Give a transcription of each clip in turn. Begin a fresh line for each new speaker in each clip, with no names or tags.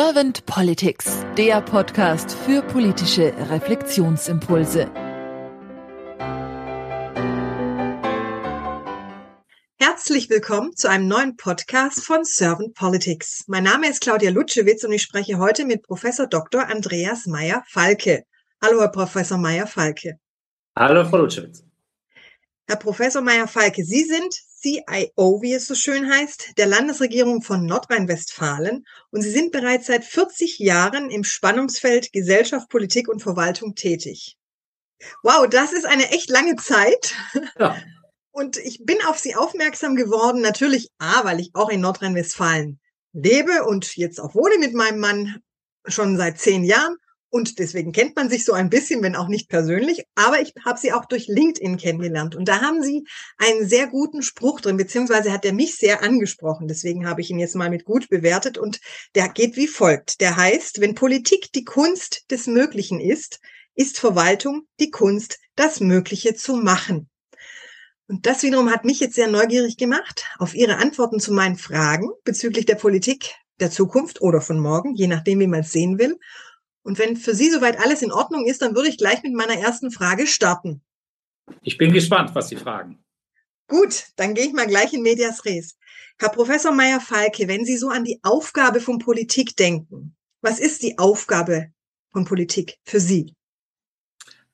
Servant Politics, der Podcast für politische Reflexionsimpulse.
Herzlich willkommen zu einem neuen Podcast von Servant Politics. Mein Name ist Claudia Lutschewitz und ich spreche heute mit Professor Dr. Andreas Meyer-Falke. Hallo, Herr Professor Meyer-Falke.
Hallo, Frau Lutschewitz.
Herr Professor Meyer-Falke, Sie sind CIO, wie es so schön heißt, der Landesregierung von Nordrhein-Westfalen und Sie sind bereits seit 40 Jahren im Spannungsfeld Gesellschaft, Politik und Verwaltung tätig. Wow, das ist eine echt lange Zeit. Ja. Und ich bin auf Sie aufmerksam geworden, natürlich A, weil ich auch in Nordrhein-Westfalen lebe und jetzt auch wohne mit meinem Mann schon seit zehn Jahren und deswegen kennt man sich so ein bisschen, wenn auch nicht persönlich. Aber ich habe sie auch durch LinkedIn kennengelernt. Und da haben sie einen sehr guten Spruch drin, beziehungsweise hat er mich sehr angesprochen. Deswegen habe ich ihn jetzt mal mit gut bewertet. Und der geht wie folgt. Der heißt, wenn Politik die Kunst des Möglichen ist, ist Verwaltung die Kunst, das Mögliche zu machen. Und das wiederum hat mich jetzt sehr neugierig gemacht auf Ihre Antworten zu meinen Fragen bezüglich der Politik der Zukunft oder von morgen, je nachdem, wie man es sehen will. Und wenn für Sie soweit alles in Ordnung ist, dann würde ich gleich mit meiner ersten Frage starten.
Ich bin gespannt, was Sie fragen.
Gut, dann gehe ich mal gleich in Medias Res. Herr Professor Meyer-Falke, wenn Sie so an die Aufgabe von Politik denken, was ist die Aufgabe von Politik für Sie?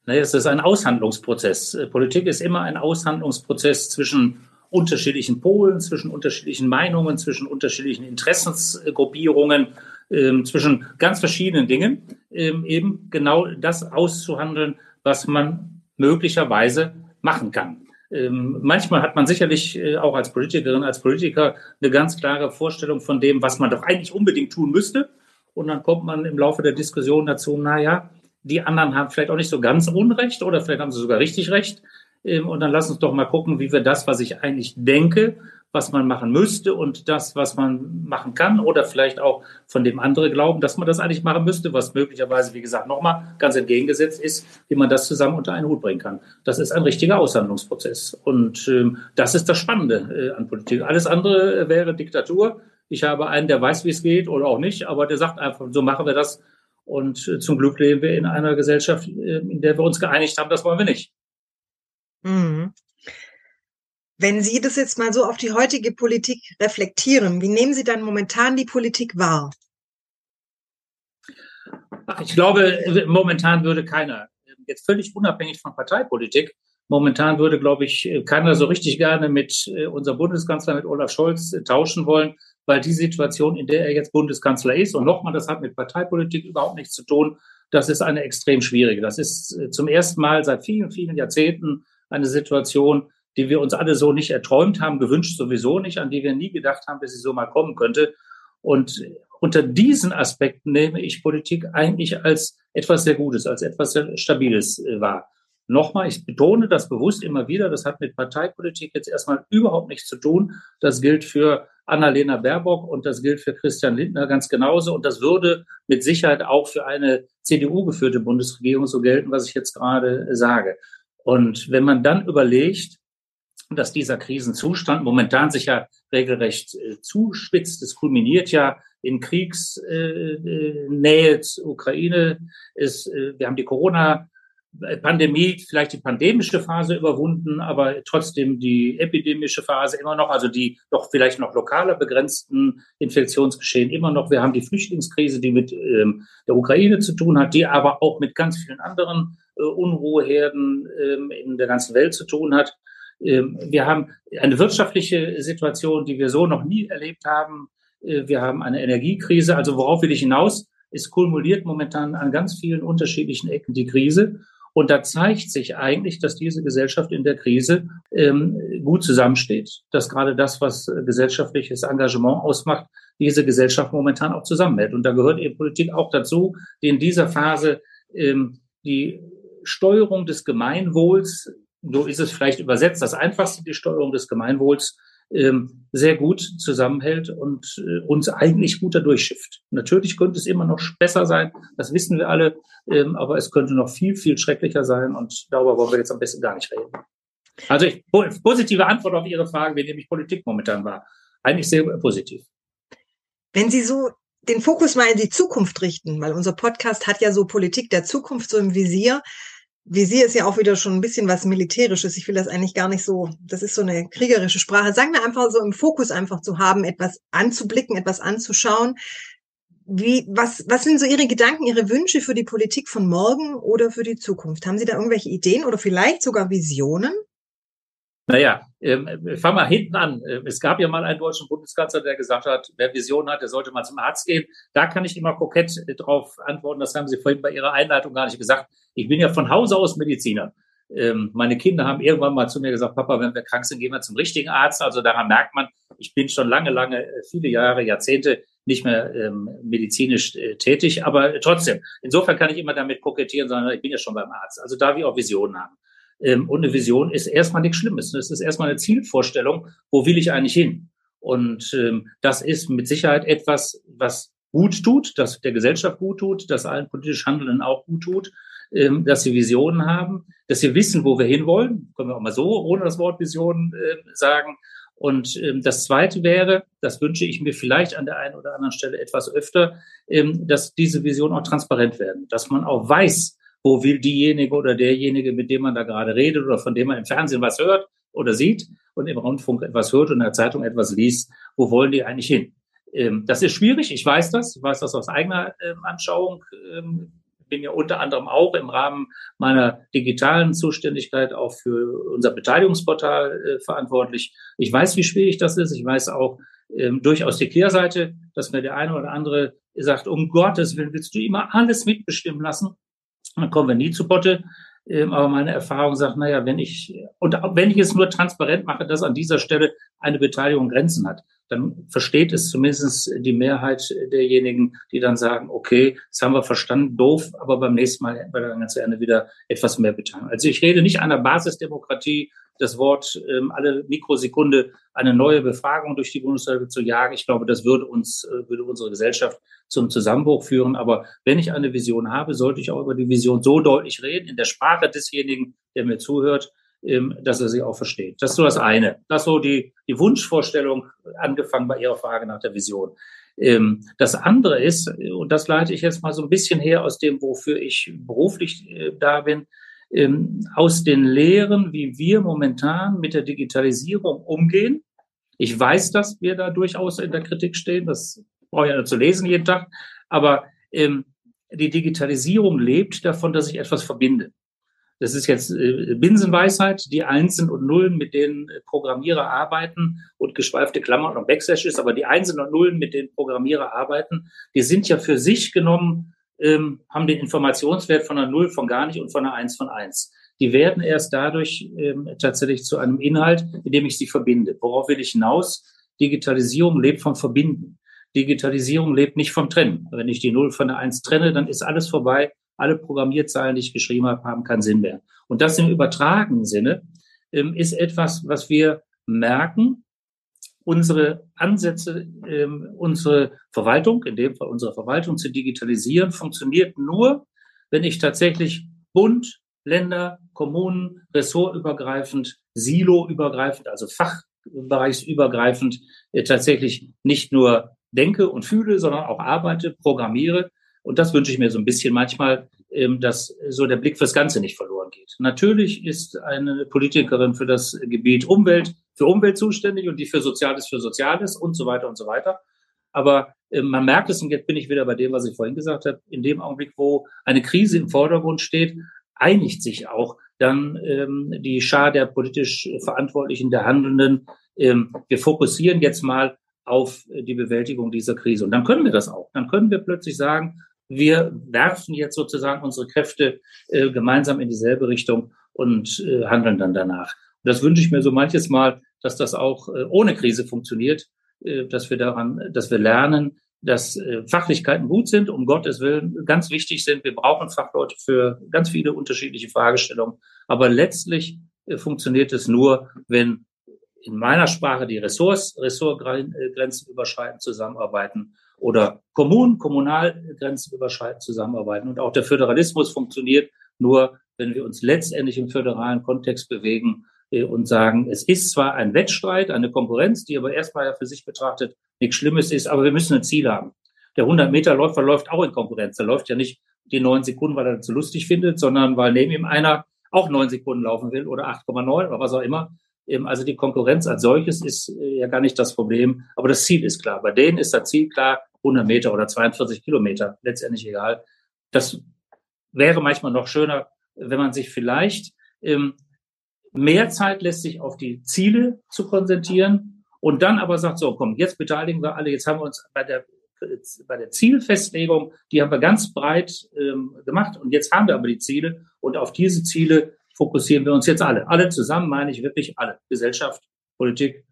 Naja, es ist ein Aushandlungsprozess. Politik ist immer ein Aushandlungsprozess zwischen unterschiedlichen Polen, zwischen unterschiedlichen Meinungen, zwischen unterschiedlichen Interessensgruppierungen ähm, zwischen ganz verschiedenen Dingen ähm, eben genau das auszuhandeln, was man möglicherweise machen kann. Ähm, manchmal hat man sicherlich äh, auch als Politikerin, als Politiker eine ganz klare Vorstellung von dem, was man doch eigentlich unbedingt tun müsste. Und dann kommt man im Laufe der Diskussion dazu, na ja, die anderen haben vielleicht auch nicht so ganz Unrecht oder vielleicht haben sie sogar richtig recht. Ähm, und dann lass uns doch mal gucken, wie wir das, was ich eigentlich denke, was man machen müsste und das, was man machen kann oder vielleicht auch von dem andere glauben, dass man das eigentlich machen müsste, was möglicherweise, wie gesagt, nochmal ganz entgegengesetzt ist, wie man das zusammen unter einen Hut bringen kann. Das ist ein richtiger Aushandlungsprozess. Und ähm, das ist das Spannende äh, an Politik. Alles andere wäre Diktatur. Ich habe einen, der weiß, wie es geht oder auch nicht, aber der sagt einfach, so machen wir das. Und äh, zum Glück leben wir in einer Gesellschaft, äh, in der wir uns geeinigt haben, das wollen wir nicht.
Mhm. Wenn Sie das jetzt mal so auf die heutige Politik reflektieren, wie nehmen Sie dann momentan die Politik wahr?
Ach, ich glaube, momentan würde keiner, jetzt völlig unabhängig von Parteipolitik, momentan würde, glaube ich, keiner so richtig gerne mit äh, unserem Bundeskanzler, mit Olaf Scholz, äh, tauschen wollen, weil die Situation, in der er jetzt Bundeskanzler ist, und nochmal, das hat mit Parteipolitik überhaupt nichts zu tun, das ist eine extrem schwierige. Das ist äh, zum ersten Mal seit vielen, vielen Jahrzehnten eine Situation, die wir uns alle so nicht erträumt haben, gewünscht sowieso nicht, an die wir nie gedacht haben, dass sie so mal kommen könnte. Und unter diesen Aspekten nehme ich Politik eigentlich als etwas sehr Gutes, als etwas sehr Stabiles äh, wahr. Nochmal, ich betone das bewusst immer wieder, das hat mit Parteipolitik jetzt erstmal überhaupt nichts zu tun. Das gilt für Annalena Baerbock und das gilt für Christian Lindner ganz genauso. Und das würde mit Sicherheit auch für eine CDU-geführte Bundesregierung so gelten, was ich jetzt gerade sage. Und wenn man dann überlegt, dass dieser Krisenzustand momentan sich ja regelrecht äh, zuspitzt. Es kulminiert ja in Kriegsnähe äh, zur Ukraine. Es, äh, wir haben die Corona Pandemie, vielleicht die pandemische Phase überwunden, aber trotzdem die epidemische Phase immer noch, also die doch vielleicht noch lokaler begrenzten Infektionsgeschehen immer noch. Wir haben die Flüchtlingskrise, die mit ähm, der Ukraine zu tun hat, die aber auch mit ganz vielen anderen äh, Unruheherden ähm, in der ganzen Welt zu tun hat. Ähm, wir haben eine wirtschaftliche Situation, die wir so noch nie erlebt haben. Äh, wir haben eine Energiekrise. Also worauf will ich hinaus? Es kumuliert momentan an ganz vielen unterschiedlichen Ecken die Krise. Und da zeigt sich eigentlich, dass diese Gesellschaft in der Krise ähm, gut zusammensteht. Dass gerade das, was gesellschaftliches Engagement ausmacht, diese Gesellschaft momentan auch zusammenhält. Und da gehört eben Politik auch dazu, die in dieser Phase ähm, die Steuerung des Gemeinwohls so ist es vielleicht übersetzt, das einfachste, die Steuerung des Gemeinwohls, ähm, sehr gut zusammenhält und äh, uns eigentlich gut dadurch schifft. Natürlich könnte es immer noch besser sein, das wissen wir alle, ähm, aber es könnte noch viel, viel schrecklicher sein und darüber wollen wir jetzt am besten gar nicht reden. Also ich, positive Antwort auf Ihre Frage, wie nämlich Politik momentan war. Eigentlich sehr positiv.
Wenn Sie so den Fokus mal in die Zukunft richten, weil unser Podcast hat ja so Politik der Zukunft so im Visier. Visier ist ja auch wieder schon ein bisschen was Militärisches. Ich will das eigentlich gar nicht so, das ist so eine kriegerische Sprache. Sagen wir einfach so im Fokus einfach zu haben, etwas anzublicken, etwas anzuschauen. Wie, was, was sind so Ihre Gedanken, Ihre Wünsche für die Politik von morgen oder für die Zukunft? Haben Sie da irgendwelche Ideen oder vielleicht sogar Visionen?
Naja, ähm, fang mal hinten an. Ähm, es gab ja mal einen deutschen Bundeskanzler, der gesagt hat, wer Vision hat, der sollte mal zum Arzt gehen. Da kann ich immer kokett äh, drauf antworten. Das haben Sie vorhin bei Ihrer Einleitung gar nicht gesagt. Ich bin ja von Hause aus Mediziner. Ähm, meine Kinder haben irgendwann mal zu mir gesagt, Papa, wenn wir krank sind, gehen wir zum richtigen Arzt. Also daran merkt man, ich bin schon lange, lange, äh, viele Jahre, Jahrzehnte nicht mehr ähm, medizinisch äh, tätig. Aber trotzdem, insofern kann ich immer damit kokettieren, sondern ich bin ja schon beim Arzt. Also da wir auch Visionen haben. Ähm, und eine Vision ist erstmal nichts Schlimmes. Es ist erstmal eine Zielvorstellung, wo will ich eigentlich hin? Und ähm, das ist mit Sicherheit etwas, was gut tut, das der Gesellschaft gut tut, das allen politisch Handelnden auch gut tut, ähm, dass sie Visionen haben, dass sie wissen, wo wir hinwollen. Können wir auch mal so ohne das Wort Vision äh, sagen. Und ähm, das Zweite wäre, das wünsche ich mir vielleicht an der einen oder anderen Stelle etwas öfter, ähm, dass diese Visionen auch transparent werden, dass man auch weiß, wo will diejenige oder derjenige, mit dem man da gerade redet oder von dem man im Fernsehen was hört oder sieht und im Rundfunk etwas hört und in der Zeitung etwas liest, wo wollen die eigentlich hin? Ähm, das ist schwierig, ich weiß das, ich weiß das aus eigener ähm, Anschauung. Ähm, bin ja unter anderem auch im Rahmen meiner digitalen Zuständigkeit auch für unser Beteiligungsportal äh, verantwortlich. Ich weiß, wie schwierig das ist. Ich weiß auch ähm, durchaus die Kehrseite, dass mir der eine oder andere sagt, um Gottes Willen willst du immer alles mitbestimmen lassen? Dann kommen wir nie zu Potte. Ähm, aber meine Erfahrung sagt, naja, wenn ich, und wenn ich es nur transparent mache, dass an dieser Stelle eine Beteiligung Grenzen hat, dann versteht es zumindest die Mehrheit derjenigen, die dann sagen, okay, das haben wir verstanden, doof, aber beim nächsten Mal hätten wir dann ganz gerne wieder etwas mehr beteiligen. Also ich rede nicht einer Basisdemokratie, das Wort ähm, alle Mikrosekunde eine neue Befragung durch die Bundesregierung zu jagen. Ich glaube, das würde uns, äh, würde unsere Gesellschaft zum Zusammenbruch führen. Aber wenn ich eine Vision habe, sollte ich auch über die Vision so deutlich reden, in der Sprache desjenigen, der mir zuhört, ähm, dass er sie auch versteht. Das ist so das eine. Das ist so die, die Wunschvorstellung, angefangen bei Ihrer Frage nach der Vision. Ähm, das andere ist, und das leite ich jetzt mal so ein bisschen her aus dem, wofür ich beruflich äh, da bin, ähm, aus den Lehren, wie wir momentan mit der Digitalisierung umgehen. Ich weiß, dass wir da durchaus in der Kritik stehen. Das brauche ich ja zu lesen jeden Tag. Aber ähm, die Digitalisierung lebt davon, dass ich etwas verbinde. Das ist jetzt äh, Binsenweisheit, die Einsen und Nullen, mit denen Programmierer arbeiten und geschweifte Klammern und Backslashes, aber die Einsen und Nullen, mit denen Programmierer arbeiten, die sind ja für sich genommen ähm, haben den Informationswert von einer Null von gar nicht und von einer Eins von eins. Die werden erst dadurch ähm, tatsächlich zu einem Inhalt, indem ich sie verbinde. Worauf will ich hinaus? Digitalisierung lebt vom Verbinden. Digitalisierung lebt nicht vom Trennen. Wenn ich die Null von der Eins trenne, dann ist alles vorbei. Alle Programmierzeilen, die ich geschrieben habe, haben keinen Sinn mehr. Und das im übertragenen Sinne ähm, ist etwas, was wir merken, unsere Ansätze, ähm, unsere Verwaltung, in dem Fall unsere Verwaltung zu digitalisieren, funktioniert nur, wenn ich tatsächlich Bund, Länder, Kommunen, ressortübergreifend, siloübergreifend, also fachbereichsübergreifend äh, tatsächlich nicht nur denke und fühle, sondern auch arbeite, programmiere. Und das wünsche ich mir so ein bisschen manchmal, ähm, dass so der Blick fürs Ganze nicht verloren geht. Natürlich ist eine Politikerin für das Gebiet Umwelt für Umwelt zuständig und die für Soziales für Soziales und so weiter und so weiter. Aber äh, man merkt es, und jetzt bin ich wieder bei dem, was ich vorhin gesagt habe, in dem Augenblick, wo eine Krise im Vordergrund steht, einigt sich auch dann ähm, die Schar der politisch Verantwortlichen, der Handelnden. Ähm, wir fokussieren jetzt mal auf die Bewältigung dieser Krise. Und dann können wir das auch. Dann können wir plötzlich sagen, wir werfen jetzt sozusagen unsere Kräfte äh, gemeinsam in dieselbe Richtung und äh, handeln dann danach. Das wünsche ich mir so manches Mal, dass das auch äh, ohne Krise funktioniert, äh, dass wir daran, dass wir lernen, dass äh, Fachlichkeiten gut sind, um Gottes Willen ganz wichtig sind. Wir brauchen Fachleute für ganz viele unterschiedliche Fragestellungen. Aber letztlich funktioniert es nur, wenn in meiner Sprache die Ressorts, Ressortgrenzen überschreiten, zusammenarbeiten oder Kommunen, Kommunalgrenzen überschreiten, zusammenarbeiten. Und auch der Föderalismus funktioniert nur, wenn wir uns letztendlich im föderalen Kontext bewegen und sagen, es ist zwar ein Wettstreit, eine Konkurrenz, die aber erstmal ja für sich betrachtet nichts Schlimmes ist, aber wir müssen ein Ziel haben. Der 100-Meter-Läufer läuft auch in Konkurrenz. Der läuft ja nicht die neun Sekunden, weil er das so lustig findet, sondern weil neben ihm einer auch neun Sekunden laufen will oder 8,9 oder was auch immer. Also die Konkurrenz als solches ist äh, ja gar nicht das Problem, aber das Ziel ist klar. Bei denen ist das Ziel klar, 100 Meter oder 42 Kilometer, letztendlich egal. Das wäre manchmal noch schöner, wenn man sich vielleicht ähm, mehr Zeit lässt, sich auf die Ziele zu konzentrieren und dann aber sagt, so komm, jetzt beteiligen wir alle, jetzt haben wir uns bei der bei der Zielfestlegung, die haben wir ganz breit ähm, gemacht und jetzt haben wir aber die Ziele und auf diese Ziele fokussieren wir uns jetzt alle. Alle zusammen meine ich wirklich alle. Gesellschaft, Politik,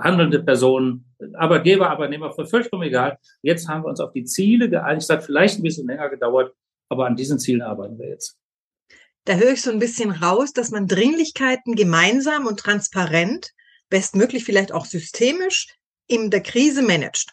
handelnde Personen, Arbeitgeber, Arbeitnehmer, vollkommen egal. Jetzt haben wir uns auf die Ziele geeinigt. Es hat vielleicht ein bisschen länger gedauert, aber an diesen Zielen arbeiten wir jetzt.
Da höre ich so ein bisschen raus, dass man Dringlichkeiten gemeinsam und transparent, bestmöglich vielleicht auch systemisch, in der Krise managt.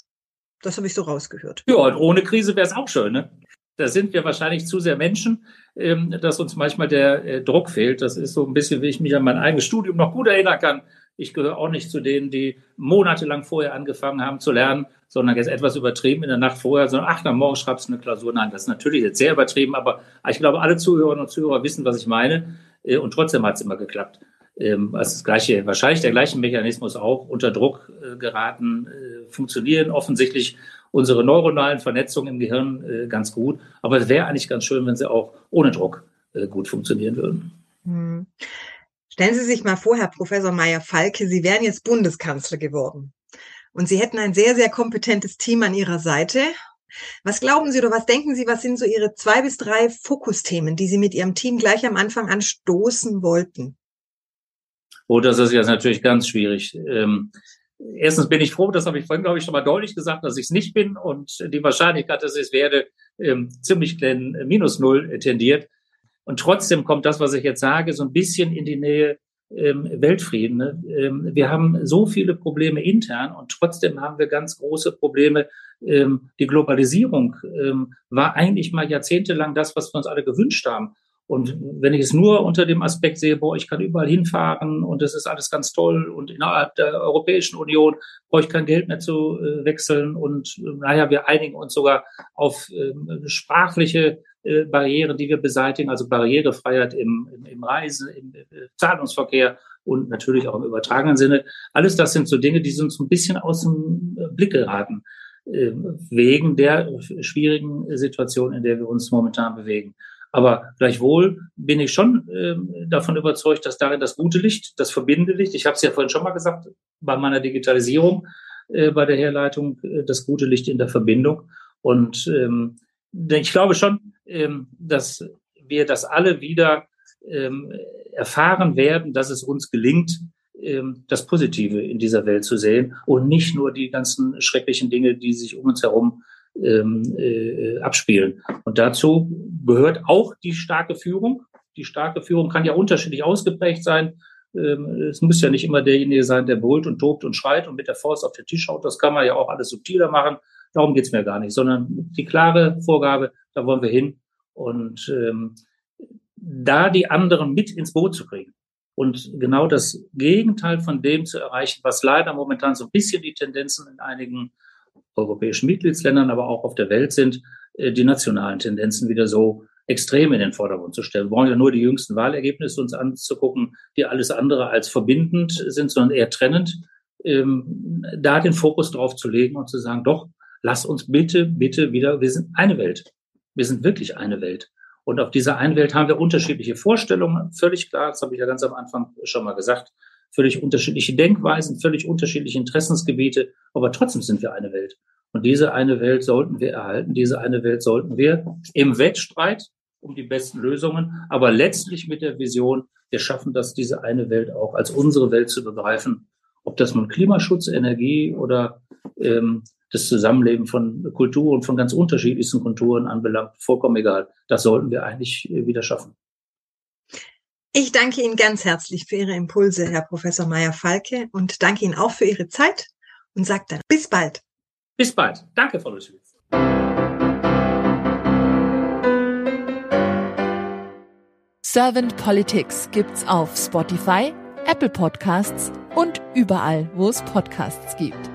Das habe ich so rausgehört.
Ja, und ohne Krise wäre es auch schön, ne? Da sind wir wahrscheinlich zu sehr Menschen, ähm, dass uns manchmal der äh, Druck fehlt. Das ist so ein bisschen, wie ich mich an mein eigenes Studium noch gut erinnern kann. Ich gehöre auch nicht zu denen, die monatelang vorher angefangen haben zu lernen, sondern jetzt etwas übertrieben in der Nacht vorher, sondern ach, am Morgen schreibst du eine Klausur. Nein, das ist natürlich jetzt sehr übertrieben, aber ich glaube, alle Zuhörerinnen und Zuhörer wissen, was ich meine. Äh, und trotzdem hat es immer geklappt. Ähm, also das gleiche, wahrscheinlich der gleiche Mechanismus auch unter Druck äh, geraten, äh, funktionieren offensichtlich unsere neuronalen Vernetzungen im Gehirn ganz gut. Aber es wäre eigentlich ganz schön, wenn sie auch ohne Druck gut funktionieren würden. Hm.
Stellen Sie sich mal vor, Herr Professor Meyer-Falke, Sie wären jetzt Bundeskanzler geworden. Und Sie hätten ein sehr, sehr kompetentes Team an Ihrer Seite. Was glauben Sie oder was denken Sie, was sind so Ihre zwei bis drei Fokusthemen, die Sie mit Ihrem Team gleich am Anfang anstoßen wollten?
Oh, das ist jetzt natürlich ganz schwierig. Ähm, erstens bin ich froh, das habe ich vorhin, glaube ich, schon mal deutlich gesagt, dass ich es nicht bin und die Wahrscheinlichkeit, dass ich es werde, ähm, ziemlich klein minus null tendiert. Und trotzdem kommt das, was ich jetzt sage, so ein bisschen in die Nähe ähm, Weltfrieden. Ne? Ähm, wir haben so viele Probleme intern und trotzdem haben wir ganz große Probleme. Ähm, die Globalisierung war eigentlich mal jahrzehntelang das, was wir uns alle gewünscht haben. Und wenn ich es nur unter dem Aspekt sehe, boah, ich kann überall hinfahren und das ist alles ganz toll und innerhalb der Europäischen Union brauche ich kein Geld mehr zu äh, wechseln und äh, naja, wir einigen uns sogar auf sprachliche äh, Barrieren, die wir beseitigen, also Barrierefreiheit im, im, im Reisen, im, äh, Zahlungsverkehr und natürlich auch im übertragenen Sinne. Alles das sind so Dinge, die sind so ein bisschen aus dem äh, Blick geraten äh, wegen der schwierigen Situation, in der wir uns momentan bewegen. Aber gleichwohl bin ich schon äh, davon überzeugt, dass darin das gute Licht, das verbindende Licht, ich habe es ja vorhin schon mal gesagt, bei meiner Digitalisierung, äh, bei der Herleitung, äh, das gute Licht in der Verbindung. Und ähm, ich glaube schon, ähm, dass wir das alle wieder ähm, erfahren werden, dass es uns gelingt, ähm, das Positive in dieser Welt zu sehen und nicht nur die ganzen schrecklichen Dinge, die sich um uns herum äh, abspielen. Und dazu gehört auch die starke Führung. Die starke Führung kann ja unterschiedlich ausgeprägt sein. Es muss ja nicht immer derjenige sein, der brüllt und tobt und schreit und mit der Faust auf den Tisch haut. Das kann man ja auch alles subtiler machen. Darum geht's mir gar nicht, sondern die klare Vorgabe, da wollen wir hin. Und ähm, da die anderen mit ins Boot zu kriegen und genau das Gegenteil von dem zu erreichen, was leider momentan so ein bisschen die Tendenzen in einigen europäischen Mitgliedsländern, aber auch auf der Welt sind, äh, die nationalen Tendenzen wieder so extrem in den Vordergrund zu stellen. Wir wollen ja nur die jüngsten Wahlergebnisse uns anzugucken, die alles andere als verbindend sind, sondern eher trennend. Ähm, da den Fokus drauf zu legen und zu sagen, doch, lass uns bitte, bitte wieder, wir sind eine Welt. Wir sind wirklich eine Welt. Und auf dieser einen Welt haben wir unterschiedliche Vorstellungen, völlig klar, das habe ich ja ganz am Anfang schon mal gesagt, völlig unterschiedliche Denkweisen, völlig unterschiedliche Interessensgebiete, aber trotzdem sind wir eine Welt. Und diese eine Welt sollten wir erhalten, diese eine Welt sollten wir im Wettstreit um die besten Lösungen, aber letztlich mit der Vision, wir schaffen das, diese eine Welt auch als unsere Welt zu begreifen. Ob das nun Klimaschutz, Energie oder ähm, das Zusammenleben von Kulturen, von ganz unterschiedlichsten Kulturen anbelangt, vollkommen egal. Das sollten wir eigentlich äh, wieder schaffen.
Ich danke Ihnen ganz herzlich für Ihre Impulse, Herr Professor Meyer-Falke, und danke Ihnen auch für Ihre Zeit und sage dann bis bald.
Bis bald. Danke, Frau Luschwitz.
Servant Politics gibt's auf Spotify, Apple Podcasts und überall, wo es Podcasts gibt.